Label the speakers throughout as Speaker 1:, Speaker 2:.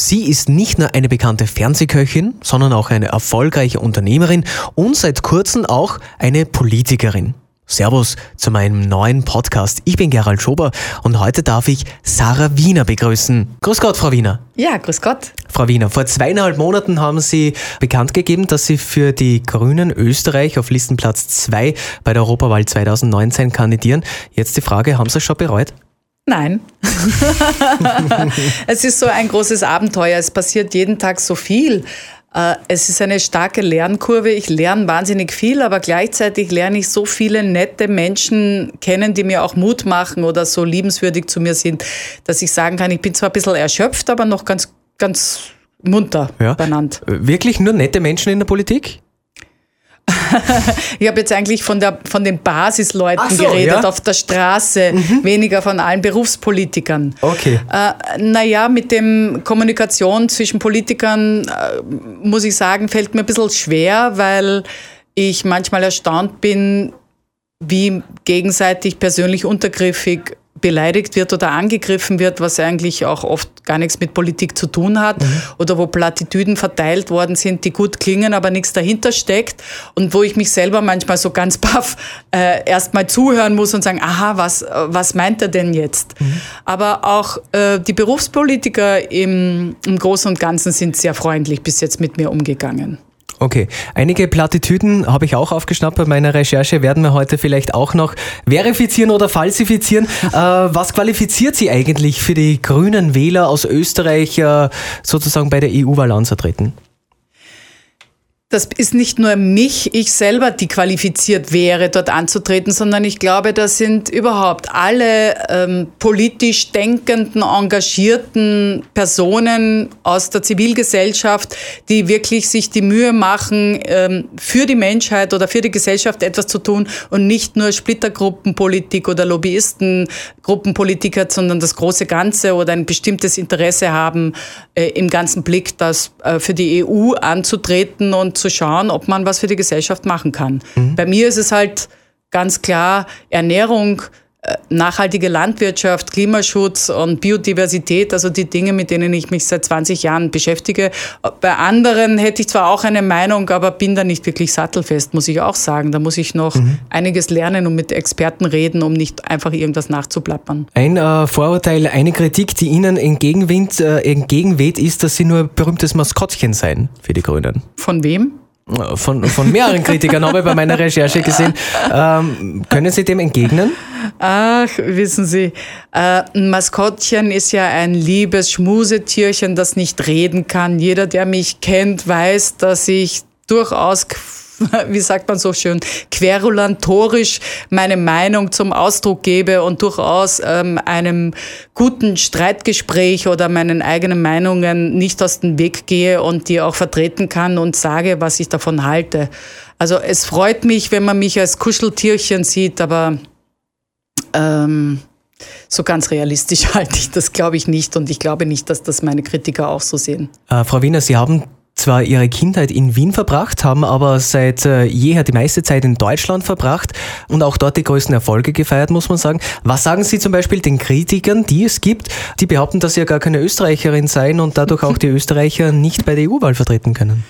Speaker 1: Sie ist nicht nur eine bekannte Fernsehköchin, sondern auch eine erfolgreiche Unternehmerin und seit kurzem auch eine Politikerin. Servus zu meinem neuen Podcast. Ich bin Gerald Schober und heute darf ich Sarah Wiener begrüßen. Grüß Gott, Frau Wiener.
Speaker 2: Ja, grüß Gott.
Speaker 1: Frau Wiener, vor zweieinhalb Monaten haben Sie bekannt gegeben, dass Sie für die Grünen Österreich auf Listenplatz 2 bei der Europawahl 2019 kandidieren. Jetzt die Frage, haben Sie es schon bereut?
Speaker 2: Nein. es ist so ein großes Abenteuer. Es passiert jeden Tag so viel. Äh, es ist eine starke Lernkurve. Ich lerne wahnsinnig viel, aber gleichzeitig lerne ich so viele nette Menschen kennen, die mir auch Mut machen oder so liebenswürdig zu mir sind, dass ich sagen kann, ich bin zwar ein bisschen erschöpft, aber noch ganz, ganz munter ja. benannt.
Speaker 1: Wirklich nur nette Menschen in der Politik?
Speaker 2: Ich habe jetzt eigentlich von, der, von den Basisleuten so, geredet ja? auf der Straße, mhm. weniger von allen Berufspolitikern.
Speaker 1: Okay.
Speaker 2: Äh, naja, mit dem Kommunikation zwischen Politikern, äh, muss ich sagen, fällt mir ein bisschen schwer, weil ich manchmal erstaunt bin, wie gegenseitig persönlich untergriffig beleidigt wird oder angegriffen wird, was eigentlich auch oft gar nichts mit Politik zu tun hat, mhm. oder wo Plattitüden verteilt worden sind, die gut klingen, aber nichts dahinter steckt und wo ich mich selber manchmal so ganz baff äh, erstmal zuhören muss und sagen, aha, was, was meint er denn jetzt? Mhm. Aber auch äh, die Berufspolitiker im, im Großen und Ganzen sind sehr freundlich bis jetzt mit mir umgegangen.
Speaker 1: Okay, einige Plattitüden habe ich auch aufgeschnappt bei meiner Recherche, werden wir heute vielleicht auch noch verifizieren oder falsifizieren. äh, was qualifiziert Sie eigentlich für die grünen Wähler aus Österreich äh, sozusagen bei der EU-Wahl anzutreten?
Speaker 2: Das ist nicht nur mich, ich selber, die qualifiziert wäre, dort anzutreten, sondern ich glaube, das sind überhaupt alle ähm, politisch denkenden, engagierten Personen aus der Zivilgesellschaft, die wirklich sich die Mühe machen, ähm, für die Menschheit oder für die Gesellschaft etwas zu tun und nicht nur Splittergruppenpolitik oder Lobbyistengruppenpolitik hat, sondern das große Ganze oder ein bestimmtes Interesse haben, äh, im ganzen Blick das äh, für die EU anzutreten und zu schauen, ob man was für die Gesellschaft machen kann. Mhm. Bei mir ist es halt ganz klar Ernährung, äh, nachhaltige Landwirtschaft, Klimaschutz und Biodiversität, also die Dinge, mit denen ich mich seit 20 Jahren beschäftige. Bei anderen hätte ich zwar auch eine Meinung, aber bin da nicht wirklich sattelfest, muss ich auch sagen. Da muss ich noch mhm. einiges lernen und mit Experten reden, um nicht einfach irgendwas nachzuplappern.
Speaker 1: Ein äh, Vorurteil, eine Kritik, die Ihnen entgegenweht, äh, entgegenweht, ist, dass Sie nur ein berühmtes Maskottchen seien für die Grünen.
Speaker 2: Von wem?
Speaker 1: Von, von mehreren Kritikern habe ich bei meiner Recherche gesehen. Ähm, können Sie dem entgegnen?
Speaker 2: Ach, wissen Sie, äh, Maskottchen ist ja ein liebes Schmusetierchen, das nicht reden kann. Jeder, der mich kennt, weiß, dass ich durchaus wie sagt man so schön, querulantorisch meine Meinung zum Ausdruck gebe und durchaus ähm, einem guten Streitgespräch oder meinen eigenen Meinungen nicht aus dem Weg gehe und die auch vertreten kann und sage, was ich davon halte. Also es freut mich, wenn man mich als Kuscheltierchen sieht, aber ähm, so ganz realistisch halte ich das, glaube ich nicht. Und ich glaube nicht, dass das meine Kritiker auch so sehen.
Speaker 1: Äh, Frau Wiener, Sie haben zwar ihre Kindheit in Wien verbracht, haben aber seit äh, jeher die meiste Zeit in Deutschland verbracht und auch dort die größten Erfolge gefeiert, muss man sagen. Was sagen Sie zum Beispiel den Kritikern, die es gibt, die behaupten, dass Sie ja gar keine Österreicherin seien und dadurch auch die Österreicher nicht bei der EU-Wahl vertreten können?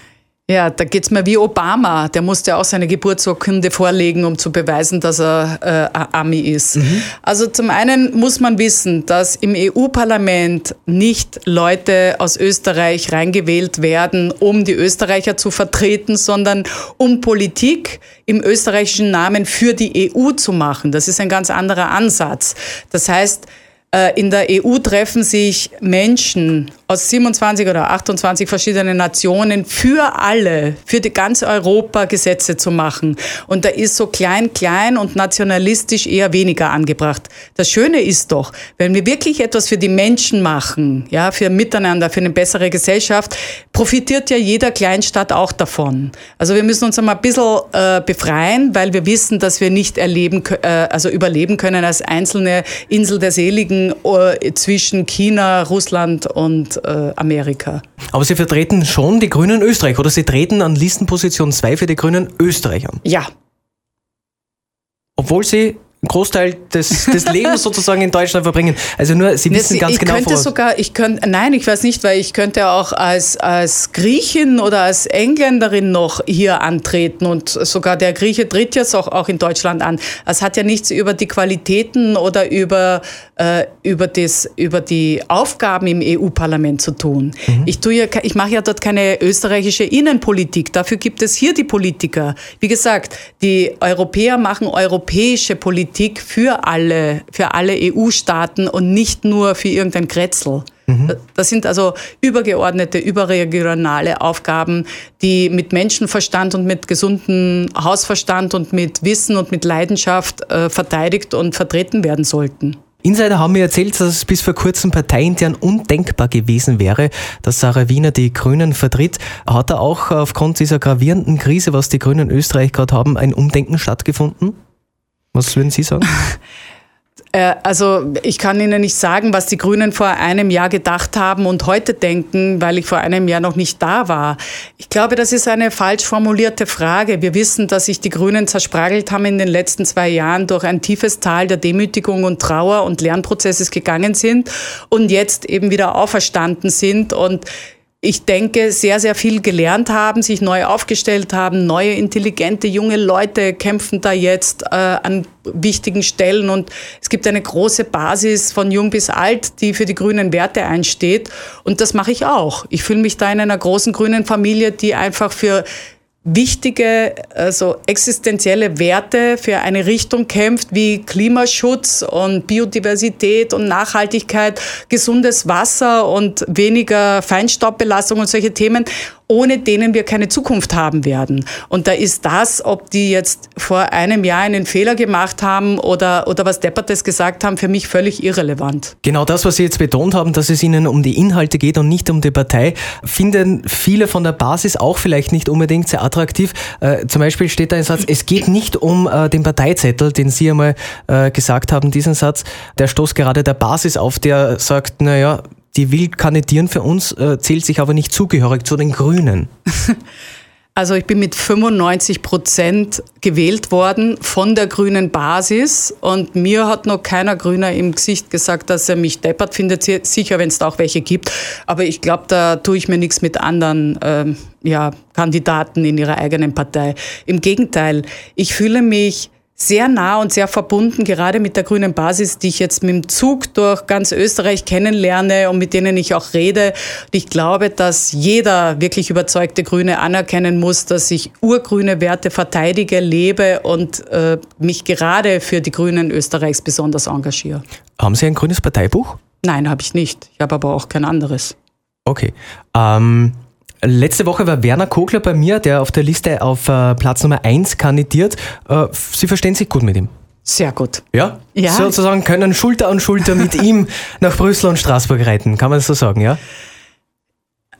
Speaker 2: Ja, da geht's mir wie Obama. Der musste auch seine Geburtsurkunde vorlegen, um zu beweisen, dass er äh, Ami ist. Mhm. Also zum einen muss man wissen, dass im EU-Parlament nicht Leute aus Österreich reingewählt werden, um die Österreicher zu vertreten, sondern um Politik im österreichischen Namen für die EU zu machen. Das ist ein ganz anderer Ansatz. Das heißt, äh, in der EU treffen sich Menschen aus 27 oder 28 verschiedenen Nationen für alle, für die ganze Europa Gesetze zu machen. Und da ist so klein, klein und nationalistisch eher weniger angebracht. Das Schöne ist doch, wenn wir wirklich etwas für die Menschen machen, ja, für Miteinander, für eine bessere Gesellschaft, profitiert ja jeder Kleinstadt auch davon. Also wir müssen uns einmal ein bisschen äh, befreien, weil wir wissen, dass wir nicht erleben, äh, also überleben können als einzelne Insel der Seligen äh, zwischen China, Russland und äh, Amerika.
Speaker 1: Aber Sie vertreten schon die Grünen Österreich oder Sie treten an Listenposition 2 für die Grünen Österreich an?
Speaker 2: Ja.
Speaker 1: Obwohl Sie Großteil des, des Lebens sozusagen in Deutschland verbringen. Also nur, Sie wissen ganz
Speaker 2: ich
Speaker 1: genau.
Speaker 2: Könnte sogar, ich könnte, nein, ich weiß nicht, weil ich könnte auch als, als Griechin oder als Engländerin noch hier antreten und sogar der Grieche tritt jetzt auch, auch in Deutschland an. Es hat ja nichts über die Qualitäten oder über, äh, über, das, über die Aufgaben im EU-Parlament zu tun. Mhm. Ich, tue ja, ich mache ja dort keine österreichische Innenpolitik. Dafür gibt es hier die Politiker. Wie gesagt, die Europäer machen europäische Politik Politik für alle, für alle EU-Staaten und nicht nur für irgendein Kretzel. Mhm. Das sind also übergeordnete, überregionale Aufgaben, die mit Menschenverstand und mit gesundem Hausverstand und mit Wissen und mit Leidenschaft äh, verteidigt und vertreten werden sollten.
Speaker 1: Insider haben mir erzählt, dass es bis vor kurzem parteiintern undenkbar gewesen wäre, dass Sarah Wiener die Grünen vertritt. Hat da auch aufgrund dieser gravierenden Krise, was die Grünen in Österreich gerade haben, ein Umdenken stattgefunden? Was würden Sie sagen?
Speaker 2: Äh, also ich kann Ihnen nicht sagen, was die Grünen vor einem Jahr gedacht haben und heute denken, weil ich vor einem Jahr noch nicht da war. Ich glaube, das ist eine falsch formulierte Frage. Wir wissen, dass sich die Grünen zerspragelt haben in den letzten zwei Jahren durch ein tiefes Tal der Demütigung und Trauer und Lernprozesses gegangen sind und jetzt eben wieder auferstanden sind und ich denke, sehr, sehr viel gelernt haben, sich neu aufgestellt haben. Neue, intelligente, junge Leute kämpfen da jetzt äh, an wichtigen Stellen und es gibt eine große Basis von jung bis alt, die für die grünen Werte einsteht. Und das mache ich auch. Ich fühle mich da in einer großen grünen Familie, die einfach für wichtige, also existenzielle Werte für eine Richtung kämpft, wie Klimaschutz und Biodiversität und Nachhaltigkeit, gesundes Wasser und weniger Feinstaubbelastung und solche Themen ohne denen wir keine Zukunft haben werden. Und da ist das, ob die jetzt vor einem Jahr einen Fehler gemacht haben oder, oder was Deppertes gesagt haben, für mich völlig irrelevant.
Speaker 1: Genau das, was Sie jetzt betont haben, dass es Ihnen um die Inhalte geht und nicht um die Partei, finden viele von der Basis auch vielleicht nicht unbedingt sehr attraktiv. Äh, zum Beispiel steht da ein Satz, es geht nicht um äh, den Parteizettel, den Sie einmal äh, gesagt haben, diesen Satz, der stoßt gerade der Basis auf, der sagt, naja, die will kandidieren für uns, äh, zählt sich aber nicht zugehörig zu den Grünen.
Speaker 2: Also ich bin mit 95 Prozent gewählt worden von der grünen Basis und mir hat noch keiner Grüner im Gesicht gesagt, dass er mich deppert findet. Sicher, wenn es da auch welche gibt. Aber ich glaube, da tue ich mir nichts mit anderen ähm, ja, Kandidaten in ihrer eigenen Partei. Im Gegenteil, ich fühle mich sehr nah und sehr verbunden, gerade mit der grünen Basis, die ich jetzt mit dem Zug durch ganz Österreich kennenlerne und mit denen ich auch rede. Und ich glaube, dass jeder wirklich überzeugte Grüne anerkennen muss, dass ich urgrüne Werte verteidige, lebe und äh, mich gerade für die Grünen Österreichs besonders engagiere.
Speaker 1: Haben Sie ein grünes Parteibuch?
Speaker 2: Nein, habe ich nicht. Ich habe aber auch kein anderes.
Speaker 1: Okay. Ähm Letzte Woche war Werner Kogler bei mir, der auf der Liste auf äh, Platz Nummer 1 kandidiert. Äh, Sie verstehen sich gut mit ihm?
Speaker 2: Sehr gut.
Speaker 1: Ja? ja? Sozusagen können Schulter an Schulter mit ihm nach Brüssel und Straßburg reiten, kann man das so sagen, ja?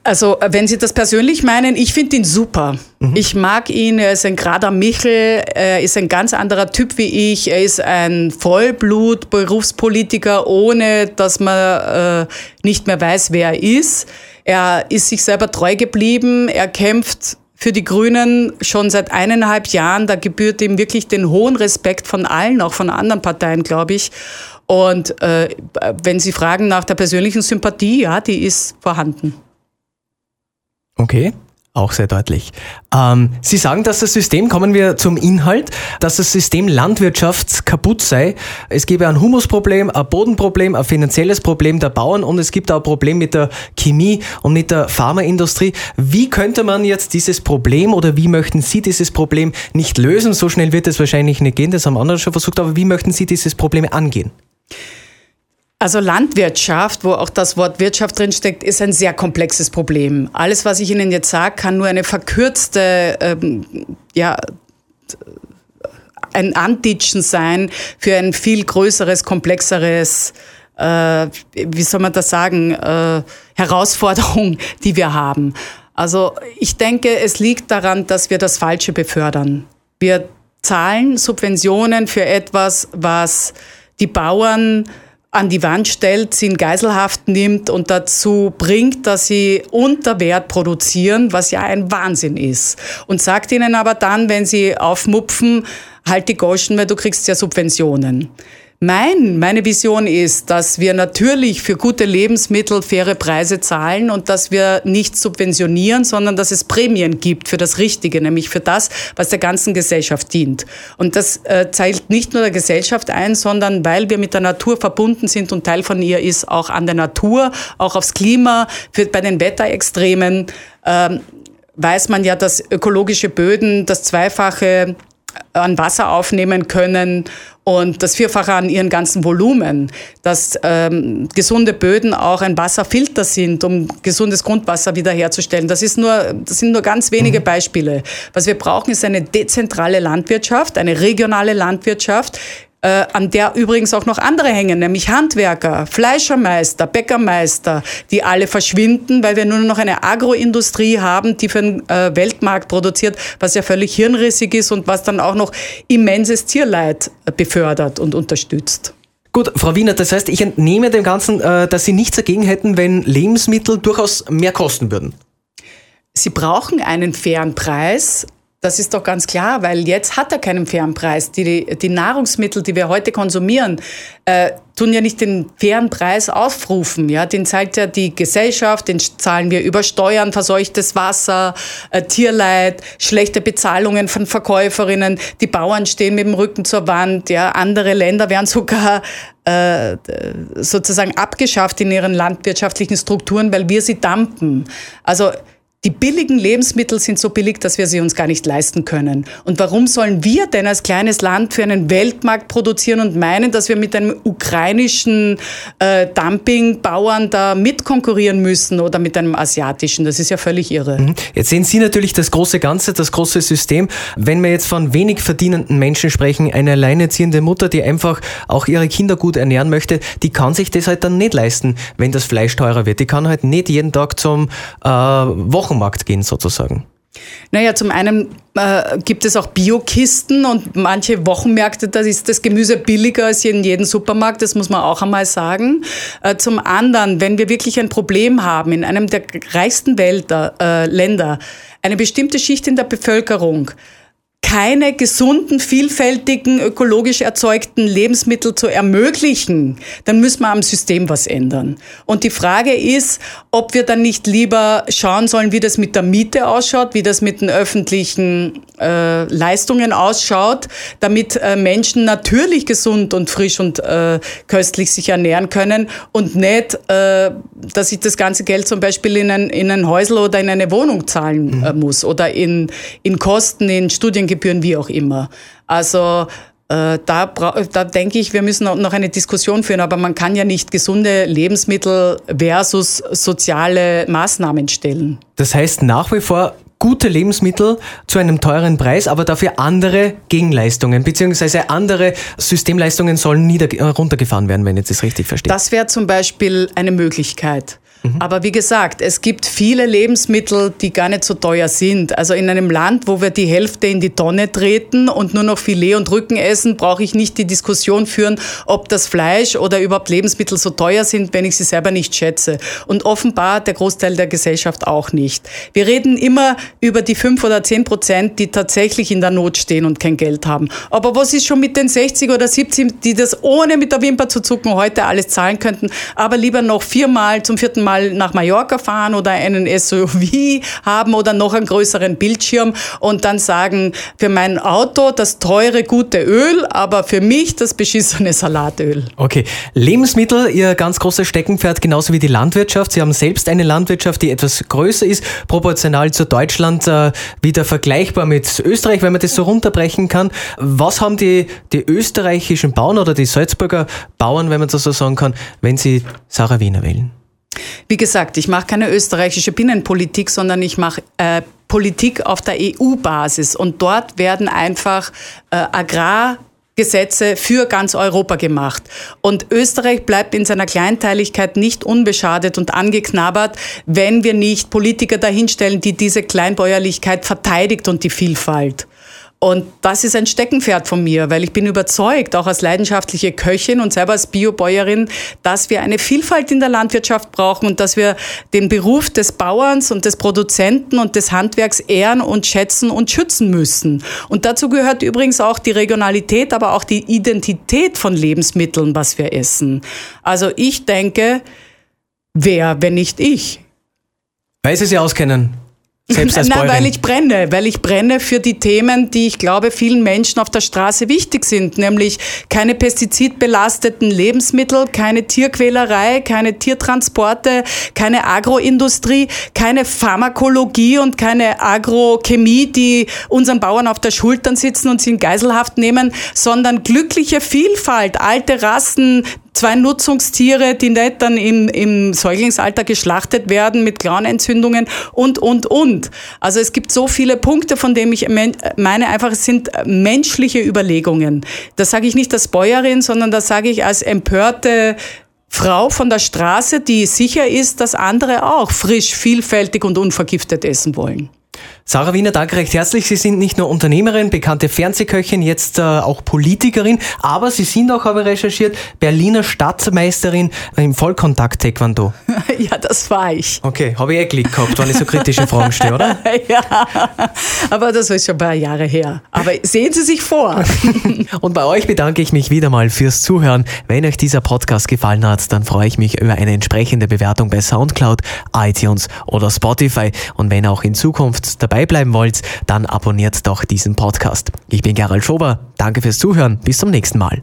Speaker 2: Also, äh, wenn Sie das persönlich meinen, ich finde ihn super. Mhm. Ich mag ihn, er ist ein gerader Michel, er ist ein ganz anderer Typ wie ich, er ist ein Vollblut-Berufspolitiker, ohne dass man äh, nicht mehr weiß, wer er ist. Er ist sich selber treu geblieben, er kämpft für die Grünen schon seit eineinhalb Jahren. Da gebührt ihm wirklich den hohen Respekt von allen, auch von anderen Parteien, glaube ich. Und äh, wenn Sie fragen nach der persönlichen Sympathie, ja, die ist vorhanden.
Speaker 1: Okay. Auch sehr deutlich. Ähm, Sie sagen, dass das System, kommen wir zum Inhalt, dass das System Landwirtschaft kaputt sei. Es gebe ein Humusproblem, ein Bodenproblem, ein finanzielles Problem der Bauern und es gibt auch ein Problem mit der Chemie und mit der Pharmaindustrie. Wie könnte man jetzt dieses Problem oder wie möchten Sie dieses Problem nicht lösen? So schnell wird es wahrscheinlich nicht gehen, das haben andere schon versucht, aber wie möchten Sie dieses Problem angehen?
Speaker 2: Also Landwirtschaft, wo auch das Wort Wirtschaft drinsteckt, ist ein sehr komplexes Problem. Alles, was ich Ihnen jetzt sage, kann nur eine verkürzte, ähm, ja, ein Antitschen sein für ein viel größeres, komplexeres, äh, wie soll man das sagen, äh, Herausforderung, die wir haben. Also ich denke, es liegt daran, dass wir das Falsche befördern. Wir zahlen Subventionen für etwas, was die Bauern an die Wand stellt, sie in Geiselhaft nimmt und dazu bringt, dass sie unter Wert produzieren, was ja ein Wahnsinn ist. Und sagt ihnen aber dann, wenn sie aufmupfen, halt die Goschen, weil du kriegst ja Subventionen. Mein, meine Vision ist, dass wir natürlich für gute Lebensmittel faire Preise zahlen und dass wir nicht subventionieren, sondern dass es Prämien gibt für das Richtige, nämlich für das, was der ganzen Gesellschaft dient. Und das äh, zahlt nicht nur der Gesellschaft ein, sondern weil wir mit der Natur verbunden sind und Teil von ihr ist, auch an der Natur, auch aufs Klima, für, bei den Wetterextremen. Ähm, weiß man ja, dass ökologische Böden das Zweifache an Wasser aufnehmen können und das Vierfache an ihren ganzen Volumen, dass ähm, gesunde Böden auch ein Wasserfilter sind, um gesundes Grundwasser wiederherzustellen. Das, ist nur, das sind nur ganz wenige mhm. Beispiele. Was wir brauchen, ist eine dezentrale Landwirtschaft, eine regionale Landwirtschaft, äh, an der übrigens auch noch andere hängen, nämlich Handwerker, Fleischermeister, Bäckermeister, die alle verschwinden, weil wir nur noch eine Agroindustrie haben, die für den äh, Weltmarkt produziert, was ja völlig hirnrissig ist und was dann auch noch immenses Tierleid äh, befördert und unterstützt.
Speaker 1: Gut, Frau Wiener, das heißt, ich entnehme dem Ganzen, äh, dass Sie nichts dagegen hätten, wenn Lebensmittel durchaus mehr kosten würden.
Speaker 2: Sie brauchen einen fairen Preis, das ist doch ganz klar, weil jetzt hat er keinen fairen Preis. Die, die Nahrungsmittel, die wir heute konsumieren, äh, tun ja nicht den fairen Preis aufrufen. Ja? Den zahlt ja die Gesellschaft, den zahlen wir über Steuern, verseuchtes Wasser, äh, Tierleid, schlechte Bezahlungen von Verkäuferinnen. Die Bauern stehen mit dem Rücken zur Wand. Ja? Andere Länder werden sogar äh, sozusagen abgeschafft in ihren landwirtschaftlichen Strukturen, weil wir sie dumpen. Also die billigen Lebensmittel sind so billig, dass wir sie uns gar nicht leisten können. Und warum sollen wir denn als kleines Land für einen Weltmarkt produzieren und meinen, dass wir mit einem ukrainischen äh, Dumpingbauern da mitkonkurrieren müssen oder mit einem asiatischen? Das ist ja völlig irre. Mhm.
Speaker 1: Jetzt sehen Sie natürlich das große Ganze, das große System. Wenn wir jetzt von wenig verdienenden Menschen sprechen, eine alleinerziehende Mutter, die einfach auch ihre Kinder gut ernähren möchte, die kann sich das halt dann nicht leisten, wenn das Fleisch teurer wird. Die kann halt nicht jeden Tag zum äh, Wochen Wochenmarkt gehen sozusagen?
Speaker 2: Naja, zum einen äh, gibt es auch Biokisten und manche Wochenmärkte, da ist das Gemüse billiger als in jedem Supermarkt, das muss man auch einmal sagen. Äh, zum anderen, wenn wir wirklich ein Problem haben in einem der reichsten Wälder, äh, Länder, eine bestimmte Schicht in der Bevölkerung, keine gesunden, vielfältigen, ökologisch erzeugten Lebensmittel zu ermöglichen, dann müssen wir am System was ändern. Und die Frage ist, ob wir dann nicht lieber schauen sollen, wie das mit der Miete ausschaut, wie das mit den öffentlichen äh, Leistungen ausschaut, damit äh, Menschen natürlich gesund und frisch und äh, köstlich sich ernähren können und nicht, äh, dass ich das ganze Geld zum Beispiel in ein, in ein Häusl oder in eine Wohnung zahlen äh, muss oder in, in Kosten, in Studiengebühren Studiengebühren, wie auch immer. Also äh, da, da denke ich, wir müssen noch eine Diskussion führen, aber man kann ja nicht gesunde Lebensmittel versus soziale Maßnahmen stellen.
Speaker 1: Das heißt nach wie vor gute Lebensmittel zu einem teuren Preis, aber dafür andere Gegenleistungen, beziehungsweise andere Systemleistungen sollen nieder, runtergefahren werden, wenn ich das richtig verstehe.
Speaker 2: Das wäre zum Beispiel eine Möglichkeit. Mhm. Aber wie gesagt, es gibt viele Lebensmittel, die gar nicht so teuer sind. Also in einem Land, wo wir die Hälfte in die Tonne treten und nur noch Filet und Rücken essen, brauche ich nicht die Diskussion führen, ob das Fleisch oder überhaupt Lebensmittel so teuer sind, wenn ich sie selber nicht schätze. Und offenbar der Großteil der Gesellschaft auch nicht. Wir reden immer über die fünf oder zehn Prozent, die tatsächlich in der Not stehen und kein Geld haben. Aber was ist schon mit den 60 oder 70, die das ohne mit der Wimper zu zucken heute alles zahlen könnten, aber lieber noch viermal zum vierten Mal mal nach Mallorca fahren oder einen SUV haben oder noch einen größeren Bildschirm und dann sagen, für mein Auto das teure, gute Öl, aber für mich das beschissene Salatöl.
Speaker 1: Okay. Lebensmittel, Ihr ganz großes Steckenpferd, genauso wie die Landwirtschaft. Sie haben selbst eine Landwirtschaft, die etwas größer ist, proportional zu Deutschland, äh, wieder vergleichbar mit Österreich, wenn man das so runterbrechen kann. Was haben die, die österreichischen Bauern oder die Salzburger Bauern, wenn man das so sagen kann, wenn sie Sarah Wiener wählen?
Speaker 2: Wie gesagt, ich mache keine österreichische Binnenpolitik, sondern ich mache äh, Politik auf der EU-Basis. Und dort werden einfach äh, Agrargesetze für ganz Europa gemacht. Und Österreich bleibt in seiner Kleinteiligkeit nicht unbeschadet und angeknabbert, wenn wir nicht Politiker dahinstellen, die diese Kleinbäuerlichkeit verteidigt und die Vielfalt. Und das ist ein Steckenpferd von mir, weil ich bin überzeugt, auch als leidenschaftliche Köchin und selber als Biobäuerin, dass wir eine Vielfalt in der Landwirtschaft brauchen und dass wir den Beruf des Bauerns und des Produzenten und des Handwerks ehren und schätzen und schützen müssen. Und dazu gehört übrigens auch die Regionalität, aber auch die Identität von Lebensmitteln, was wir essen. Also ich denke, wer, wenn nicht ich?
Speaker 1: Weil Sie sich auskennen.
Speaker 2: Selbst als Nein, weil ich brenne, weil ich brenne für die Themen, die ich glaube vielen Menschen auf der Straße wichtig sind, nämlich keine pestizidbelasteten Lebensmittel, keine Tierquälerei, keine Tiertransporte, keine Agroindustrie, keine Pharmakologie und keine Agrochemie, die unseren Bauern auf der Schultern sitzen und sie in Geiselhaft nehmen, sondern glückliche Vielfalt, alte Rassen, zwei Nutzungstiere, die nicht dann im, im Säuglingsalter geschlachtet werden mit Klauenentzündungen und, und, und. Also es gibt so viele Punkte, von denen ich meine einfach, es sind menschliche Überlegungen. Das sage ich nicht als Bäuerin, sondern das sage ich als empörte Frau von der Straße, die sicher ist, dass andere auch frisch, vielfältig und unvergiftet essen wollen.
Speaker 1: Sarah Wiener, danke recht herzlich. Sie sind nicht nur Unternehmerin, bekannte Fernsehköchin, jetzt äh, auch Politikerin, aber Sie sind auch, habe ich recherchiert, Berliner Stadtmeisterin im Vollkontakt-Taekwondo.
Speaker 2: ja, das war ich.
Speaker 1: Okay, habe ich eh Glück gehabt, wenn ich so kritische Fragen stelle, oder?
Speaker 2: ja, aber das ist schon ein paar Jahre her. Aber sehen Sie sich vor.
Speaker 1: Und bei euch bedanke ich mich wieder mal fürs Zuhören. Wenn euch dieser Podcast gefallen hat, dann freue ich mich über eine entsprechende Bewertung bei Soundcloud, iTunes oder Spotify. Und wenn auch in Zukunft dabei bleiben wollt, dann abonniert doch diesen Podcast. Ich bin Gerald Schober. Danke fürs Zuhören. Bis zum nächsten Mal.